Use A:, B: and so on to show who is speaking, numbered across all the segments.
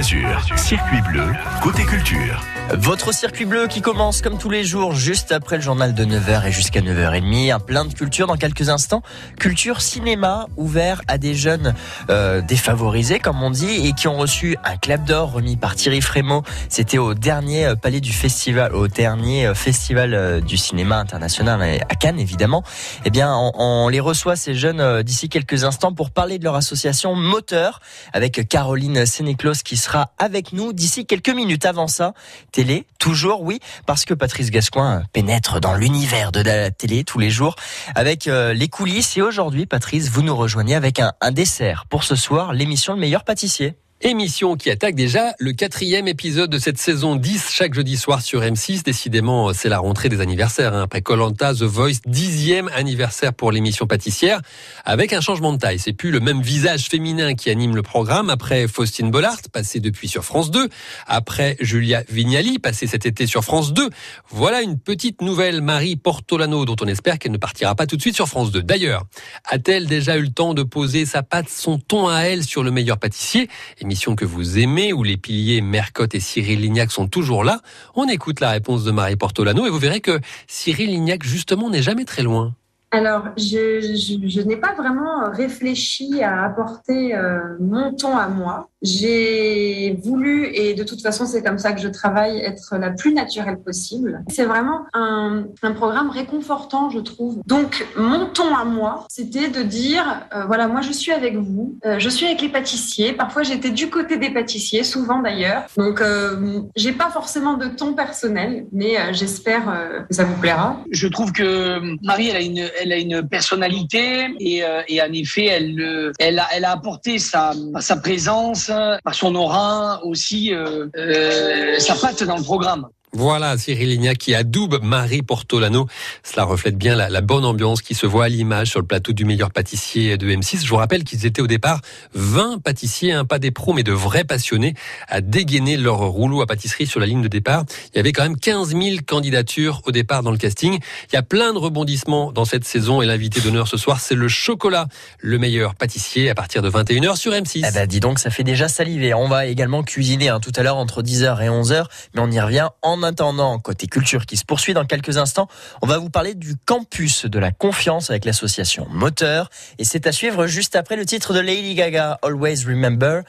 A: Circuit bleu, côté culture.
B: Votre circuit bleu qui commence comme tous les jours juste après le journal de 9h et jusqu'à 9h30. Un plein de culture dans quelques instants. Culture cinéma ouvert à des jeunes euh, défavorisés comme on dit et qui ont reçu un clap d'or remis par Thierry Frémaux. C'était au dernier euh, palais du festival, au dernier euh, festival du cinéma international à Cannes évidemment. Eh bien on, on les reçoit ces jeunes d'ici quelques instants pour parler de leur association Moteur avec Caroline Sénéclos qui sera avec nous d'ici quelques minutes. Avant ça, télé, toujours oui, parce que Patrice Gascoin pénètre dans l'univers de la télé tous les jours avec euh, les coulisses. Et aujourd'hui, Patrice, vous nous rejoignez avec un, un dessert pour ce soir, l'émission Le meilleur pâtissier.
C: Émission qui attaque déjà le quatrième épisode de cette saison 10 chaque jeudi soir sur M6. Décidément, c'est la rentrée des anniversaires. Hein. Après Colanta, The Voice, dixième anniversaire pour l'émission pâtissière, avec un changement de taille. C'est plus le même visage féminin qui anime le programme. Après Faustine Bollard, passée depuis sur France 2. Après Julia Vignali, passée cet été sur France 2. Voilà une petite nouvelle Marie Portolano, dont on espère qu'elle ne partira pas tout de suite sur France 2. D'ailleurs, a-t-elle déjà eu le temps de poser sa patte, son ton à elle sur le meilleur pâtissier? Émission que vous aimez, où les piliers Mercotte et Cyril Lignac sont toujours là. On écoute la réponse de Marie Portolano et vous verrez que Cyril Lignac, justement, n'est jamais très loin.
D: Alors, je, n'ai pas vraiment réfléchi à apporter euh, mon ton à moi. J'ai voulu, et de toute façon c'est comme ça que je travaille, être la plus naturelle possible. C'est vraiment un, un, programme réconfortant, je trouve. Donc mon ton à moi, c'était de dire, euh, voilà, moi je suis avec vous, euh, je suis avec les pâtissiers. Parfois j'étais du côté des pâtissiers, souvent d'ailleurs. Donc euh, j'ai pas forcément de ton personnel, mais euh, j'espère que ça vous plaira.
E: Je trouve que Marie, elle a une, elle a une personnalité et, et en effet, elle, elle, a, elle a apporté sa, sa présence par son aura aussi, euh, euh, sa patte dans le programme.
C: Voilà, Cyril Lignac qui adoube Marie Portolano. Cela reflète bien la, bonne ambiance qui se voit à l'image sur le plateau du meilleur pâtissier de M6. Je vous rappelle qu'ils étaient au départ 20 pâtissiers, hein, pas des pros, mais de vrais passionnés, à dégainer leur rouleau à pâtisserie sur la ligne de départ. Il y avait quand même 15 000 candidatures au départ dans le casting. Il y a plein de rebondissements dans cette saison et l'invité d'honneur ce soir, c'est le chocolat, le meilleur pâtissier à partir de 21h sur M6.
B: Eh ben, dis donc, ça fait déjà saliver. On va également cuisiner hein, tout à l'heure entre 10h et 11h, mais on y revient en en attendant, côté culture qui se poursuit dans quelques instants, on va vous parler du campus de la confiance avec l'association Moteur. Et c'est à suivre juste après le titre de Lady Gaga, Always Remember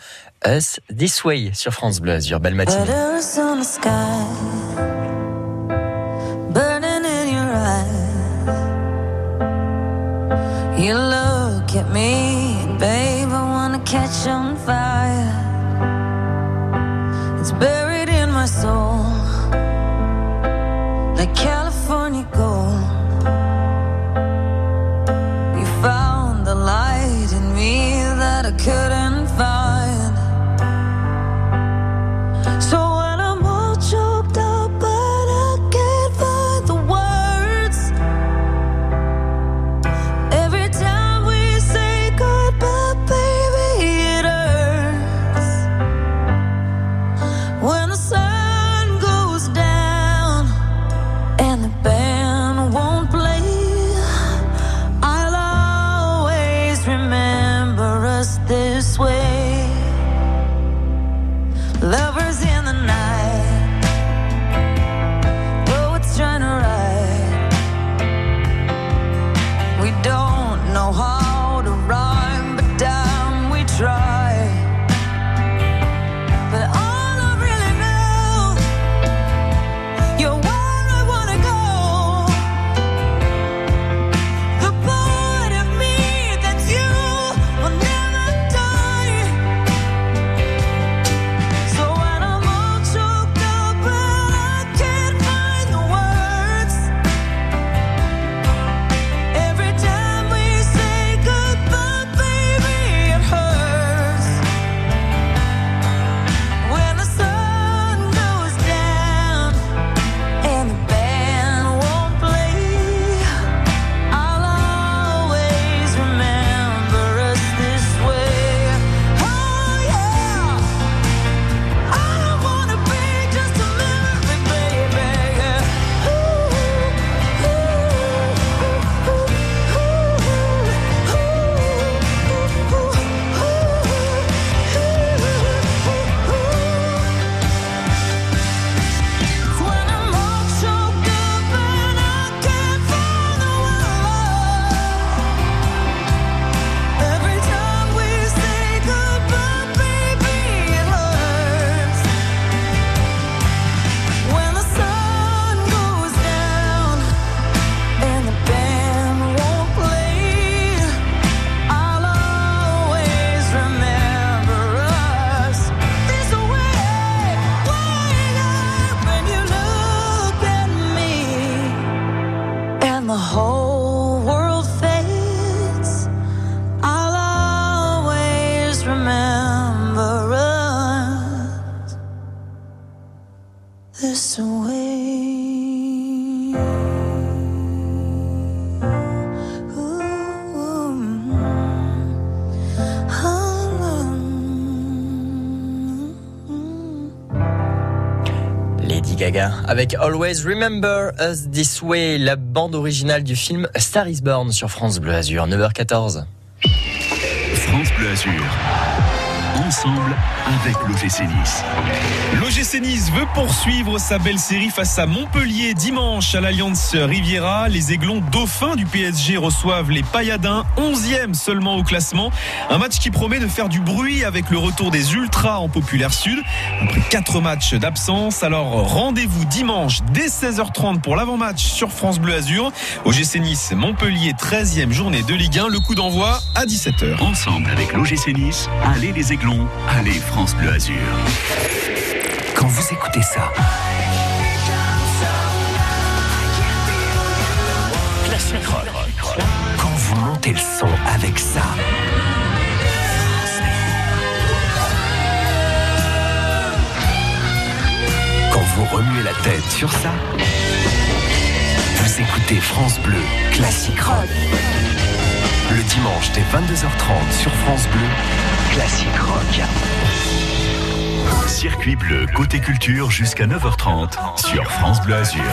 B: Us This Way sur France Bleu Azur. Belle matinée. You look at me, babe, wanna catch on fire. It's buried in my soul. Gaga avec Always Remember Us This Way, la bande originale du film Star is Born sur France Bleu Azur, 9h14.
A: France Bleu Azur. Ensemble avec l'OGC Nice.
F: L'OGC Nice veut poursuivre sa belle série face à Montpellier dimanche à l'Alliance Riviera. Les aiglons dauphins du PSG reçoivent les Payadins, 11e seulement au classement. Un match qui promet de faire du bruit avec le retour des Ultras en Populaire Sud. Après 4 matchs d'absence, alors rendez-vous dimanche dès 16h30 pour l'avant-match sur France Bleu Azur. OGC Nice, Montpellier, 13e journée de Ligue 1. Le coup d'envoi à 17h.
A: Ensemble avec l'OGC Nice, allez les aiglons, allez France Bleu Azur.
G: Quand vous écoutez ça,
A: Classic rock.
G: quand vous montez le son avec ça, quand vous remuez la tête sur ça, vous écoutez France Bleu Classic Rock. Le dimanche dès 22h30 sur France Bleu, Classic Rock.
A: Circuit bleu côté culture jusqu'à 9h30 sur France Bleu Azur.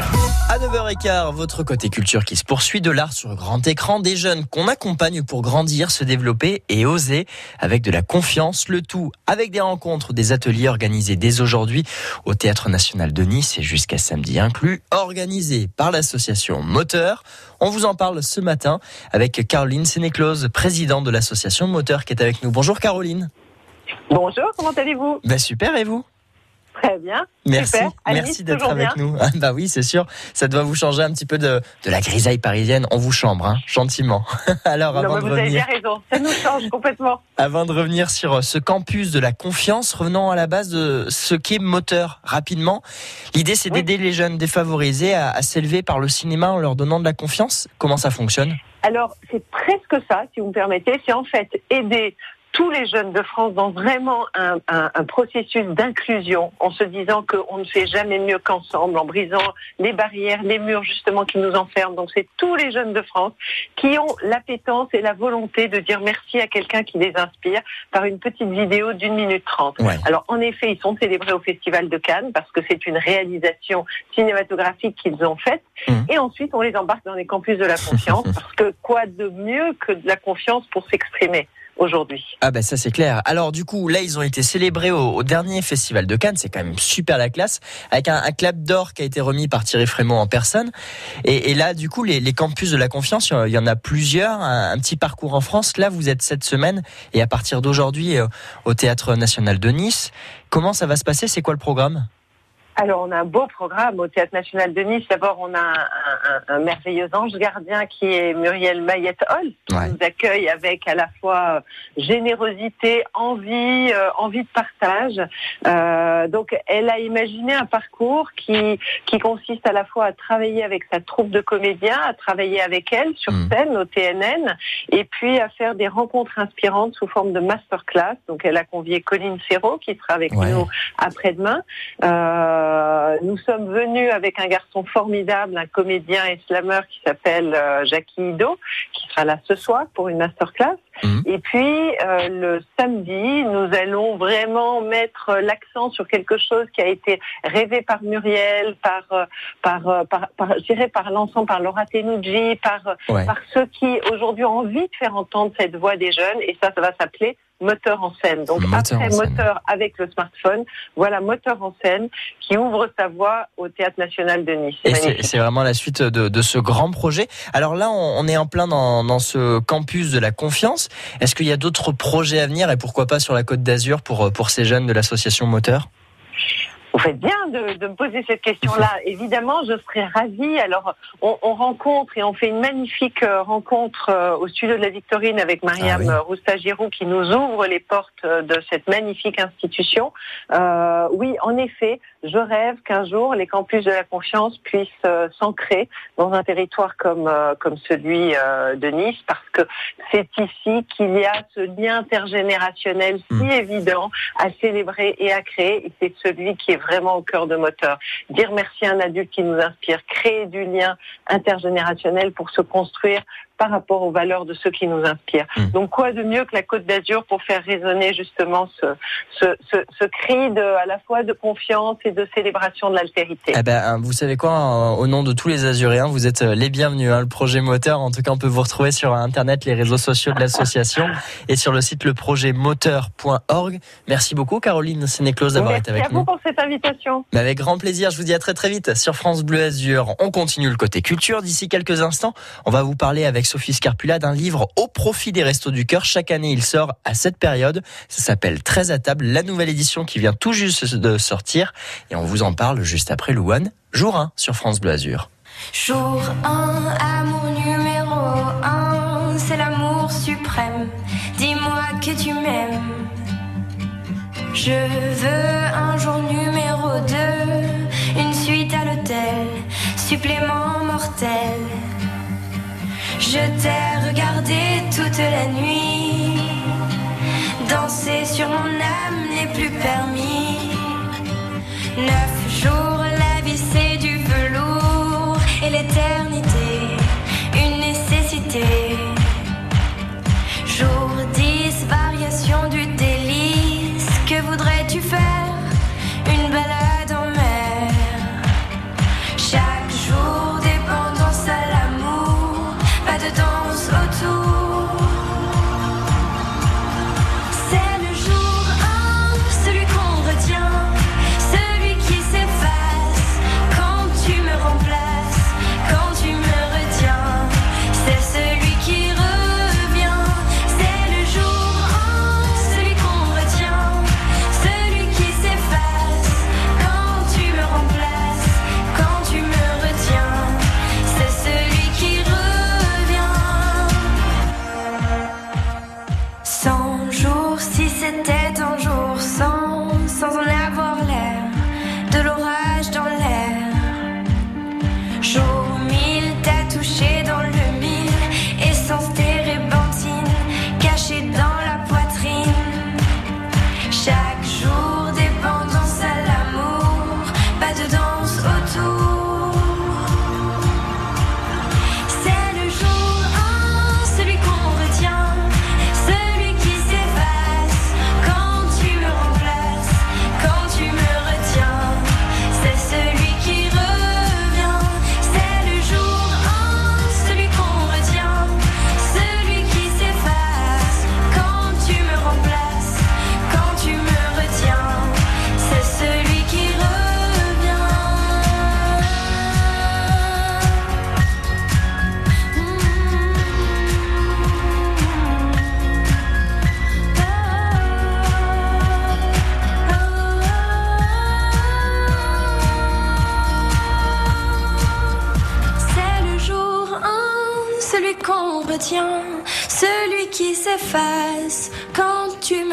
B: À 9h15, votre côté culture qui se poursuit de l'art sur grand écran, des jeunes qu'on accompagne pour grandir, se développer et oser avec de la confiance, le tout avec des rencontres, des ateliers organisés dès aujourd'hui au Théâtre National de Nice et jusqu'à samedi inclus, organisés par l'association Moteur. On vous en parle ce matin avec Caroline Sénéclose, présidente de l'association Moteur qui est avec nous. Bonjour Caroline.
H: Bonjour, comment allez-vous
B: Ben super et vous?
H: Très bien.
B: Merci,
H: Super.
B: Merci d'être avec
H: bien.
B: nous. Ah, bah oui, c'est sûr. Ça doit vous changer un petit peu de, de la grisaille parisienne. On vous chambre, hein, gentiment. Alors,
H: Non,
B: avant de,
H: vous avez
B: revenir,
H: bien raison, ça nous change complètement.
B: avant de revenir sur euh, ce campus de la confiance, revenons à la base de ce qu'est moteur rapidement. L'idée, c'est
H: Oui.
B: d'aider les jeunes défavorisés à, à s'élever par le cinéma en leur donnant de la confiance. Comment ça fonctionne?
H: Alors, c'est presque ça, si vous me permettez, c'est en fait aider tous les jeunes de France dans vraiment un, un- un processus d'inclusion, en se disant qu'on ne fait jamais mieux qu'ensemble, en brisant les barrières, les murs justement qui nous enferment. Donc c'est tous les jeunes de France qui ont l'appétence et la volonté de dire merci à quelqu'un qui les inspire par une petite vidéo d'une minute trente.
B: Ouais.
H: Alors en effet, ils sont célébrés au Festival de Cannes parce que c'est une réalisation cinématographique qu'ils ont faite.
B: Mhm.
H: Et ensuite, on les embarque dans les campus de la confiance parce que quoi de mieux que de la confiance pour s'exprimer? Aujourd'hui
B: Ah bah ça c'est clair. Alors du coup là ils ont été célébrés au, au dernier festival de Cannes, c'est quand même super la classe, avec un, un clap d'or qui a été remis par Thierry Frémaux en personne. Et, et là du coup les, les campus de la confiance, il y en a plusieurs, un, un petit parcours en France. Là vous êtes cette semaine et à partir d'aujourd'hui euh, au Théâtre National de Nice. Comment ça va se passer? C'est quoi le programme?
H: Alors, on a un beau programme au Théâtre National de Nice. D'abord, on a un, merveilleux ange gardien qui est Muriel Mayette-Hall, qui
B: Ouais.
H: nous accueille avec à la fois générosité, envie, euh, envie de partage. Euh, donc, elle a imaginé un parcours qui, qui consiste à la fois à travailler avec sa troupe de comédiens, à travailler avec elle sur
B: Mhm.
H: scène au TNN, et puis à faire des rencontres inspirantes sous forme de masterclass. Donc, elle a convié Colline Serrault, qui sera avec
B: Ouais.
H: nous après-demain. Euh, nous sommes venus avec un garçon formidable, un comédien et slammer qui s'appelle euh, Jackie Ido, qui sera là ce soir pour une masterclass.
B: Mhm.
H: Et puis euh, le samedi, nous allons vraiment mettre l'accent sur quelque chose qui a été rêvé par Muriel, par euh, par euh, par, par je dirais par l'ensemble, par Laura Tenucci, par euh,
B: Ouais.
H: par ceux qui aujourd'hui ont envie de faire entendre cette voix des jeunes. Et ça, ça va s'appeler moteur en scène. Donc
B: Moteur
H: après
B: scène.
H: moteur avec le smartphone, voilà moteur en scène qui ouvre sa voie au Théâtre National de Nice.
B: Et
H: C'est
B: vraiment la suite de, de ce grand projet. Alors là, on, on est en plein dans, dans ce campus de la confiance. Est-ce qu'il y a d'autres projets à venir et pourquoi pas sur la Côte d'Azur pour, pour ces jeunes de l'association Moteur?
H: Vous faites bien de, de me poser cette question-là. Évidemment, je serais ravie. Alors, on, on rencontre et on fait une magnifique euh, rencontre euh, au studio de la Victorine avec Mariam
B: Ah oui.
H: euh, Rousta-Giroux qui nous ouvre les portes de cette magnifique institution. Euh, oui, en effet, je rêve qu'un jour les campus de la confiance puissent euh, s'ancrer dans un territoire comme euh, comme celui de Nice, parce que c'est ici qu'il y a ce lien intergénérationnel si
B: Mm.
H: évident à célébrer et à créer. Et c'est celui qui est vraiment au cœur de moteur. Dire merci à un adulte qui nous inspire, créer du lien intergénérationnel pour se construire par rapport aux valeurs de ceux qui nous inspirent.
B: Mm.
H: Donc quoi de mieux que la Côte d'Azur pour faire résonner justement ce, ce, ce, ce cri de, à la fois de confiance et de célébration de l'altérité?
B: Eh ben, vous savez quoi, euh, au nom de tous les Azuréens, vous êtes euh, les bienvenus. hein. Le projet moteur, en tout cas, on peut vous retrouver sur Internet, les réseaux sociaux de l'association et sur le site leprojetmoteur.org. Merci beaucoup, Caroline Sénéclose, d'avoir
H: Merci
B: été avec
H: à vous
B: nous.
H: pour cette invitation.
B: Mais avec grand plaisir, je vous dis à très très vite sur France Bleu Azur. On continue le côté culture. D'ici quelques instants, on va vous parler avec Sophie Scarpula d'un livre au profit des Restos du Cœur. Chaque année, il sort à cette période. Ça s'appelle Très à table, la nouvelle édition qui vient tout juste de sortir. Et on vous en parle juste après Louane, jour 1 sur France Bleu.
I: Jour 1, amour numéro 1, c'est l'amour suprême. Dis-moi que tu m'aimes. Je veux un jour numéro 2, une suite à l'hôtel, supplément mortel. Je t'ai regardé toute la nuit, danser sur mon âme n'est plus permis. Neuf jours, la vie c'est du velours et l'éternité,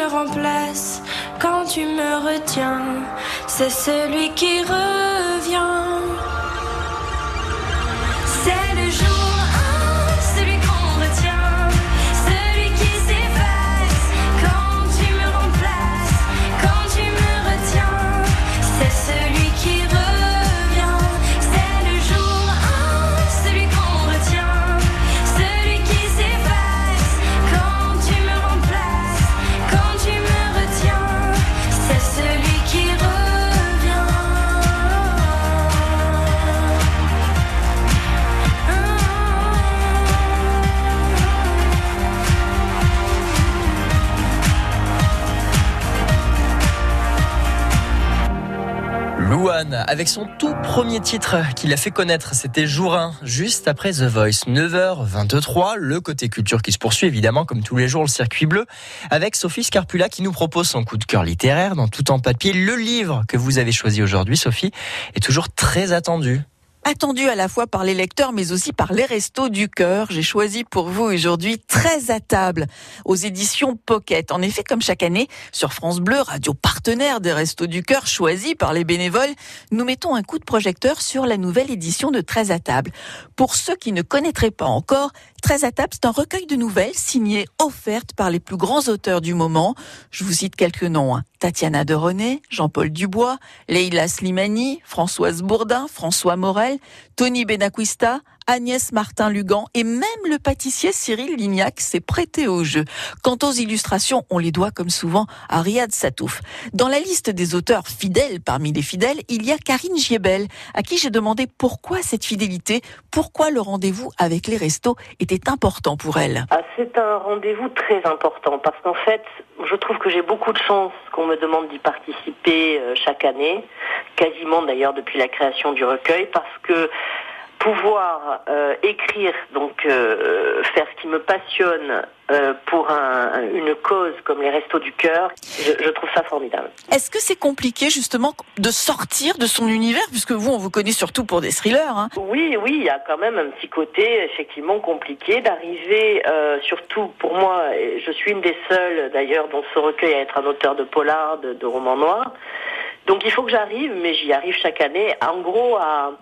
I: remplaces, quand tu me retiens. C'est celui qui revient.
B: Avec son tout premier titre qu'il a fait connaître, c'était Jour 1, juste après The Voice, 9h23, le côté culture qui se poursuit évidemment comme tous les jours le circuit bleu, avec Sophie Scarpula qui nous propose son coup de cœur littéraire dans tout en papier. Le livre que vous avez choisi aujourd'hui, Sophie, est toujours très attendu.
J: Attendu à la fois par les lecteurs mais aussi par les restos du cœur. J'ai choisi pour vous aujourd'hui très à table aux éditions Pocket. En effet, comme chaque année, sur France Bleu, radio partenaire des restos du cœur choisis par les bénévoles, nous mettons un coup de projecteur sur la nouvelle édition de Très à table. Pour ceux qui ne connaîtraient pas encore, Très à table, c'est un recueil de nouvelles signées, offertes par les plus grands auteurs du moment. Je vous cite quelques noms. hein. Tatiana de René, Jean-Paul Dubois, Leila Slimani, Françoise Bourdin, François Morel, Tony Benacquista, Agnès Martin-Lugan et même le pâtissier Cyril Lignac s'est prêté au jeu. Quant aux illustrations, on les doit comme souvent à Riyad Satouf. Dans la liste des auteurs fidèles parmi les fidèles, il y a Karine Giebel, à qui j'ai demandé pourquoi cette fidélité, pourquoi le rendez-vous avec les restos était important pour elle.
K: Ah, c'est un rendez-vous très important parce qu'en fait, je trouve que j'ai beaucoup de chance qu'on me demande d'y participer euh, chaque année, quasiment d'ailleurs depuis la création du recueil, parce que pouvoir euh, écrire, donc euh, faire ce qui me passionne euh, pour un- une cause comme les Restos du Cœur, je, je trouve ça formidable.
J: Est-ce que c'est compliqué justement de sortir de son univers, puisque vous, on vous connaît surtout pour des thrillers hein
K: Oui, oui, il y a quand même un petit côté effectivement compliqué d'arriver, surtout pour moi, je suis une des seules d'ailleurs dans ce recueil à être un auteur de polar, de, de romans noirs. Donc il faut que j'arrive, mais j'y arrive chaque année. En gros, à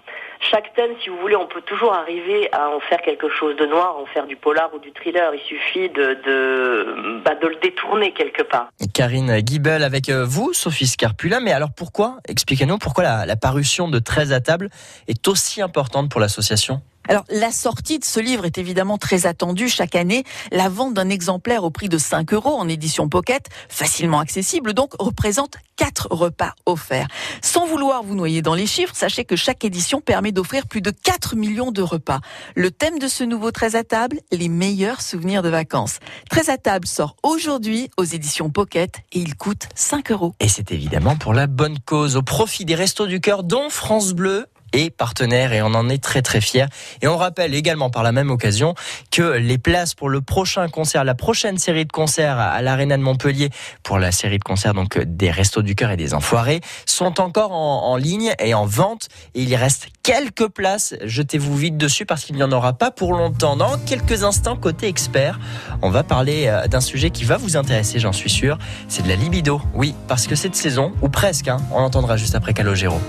K: chaque thème, si vous voulez, on peut toujours arriver à en faire quelque chose de noir, en faire du polar ou du thriller. Il suffit de, de, bah, de le détourner quelque part.
B: Karine Guibel avec euh, vous, Sophie Scarpula. Mais alors pourquoi, expliquez-nous pourquoi la, la parution de 13 à table est aussi importante pour l'association?
J: Alors, la sortie de ce livre est évidemment très attendue chaque année. La vente d'un exemplaire au prix de 5 euros en édition pocket, facilement accessible, donc représente 4 repas offerts. Sans vouloir vous noyer dans les chiffres, sachez que chaque édition permet d'offrir plus de 4 millions de repas. Le thème de ce nouveau 13 à table, les meilleurs souvenirs de vacances. 13 à table sort aujourd'hui aux éditions pocket et il coûte 5 euros.
B: Et c'est évidemment pour la bonne cause, au profit des Restos du Cœur, dont France Bleu est partenaire et on en est très très fiers. Et on rappelle également par la même occasion que les places pour le prochain concert, la prochaine série de concerts à l'Arena de Montpellier pour la série de concerts donc des Restos du Cœur et des Enfoirés sont encore en, ligne et en vente et il reste quelques places. Jetez-vous vite dessus parce qu'il n'y en aura pas pour longtemps. Dans quelques instants, côté expert, on va parler euh, d'un sujet qui va vous intéresser, j'en suis sûr. C'est de la libido. Oui, parce que cette saison, ou presque, hein, on l'entendra juste après Calogero.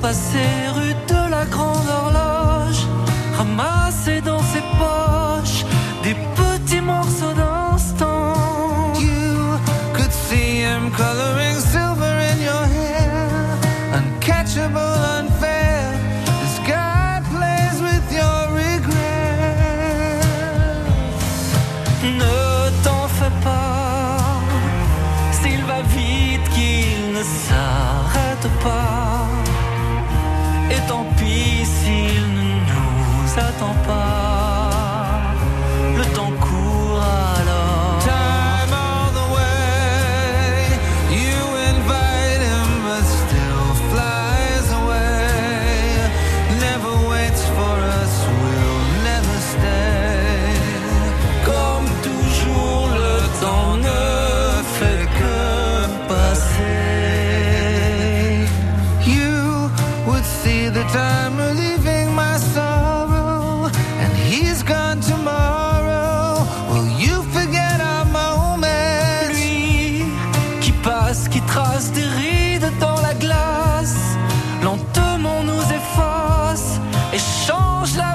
L: Passer rue de la Grande Horloge, ramasser dans ses poches des knows love.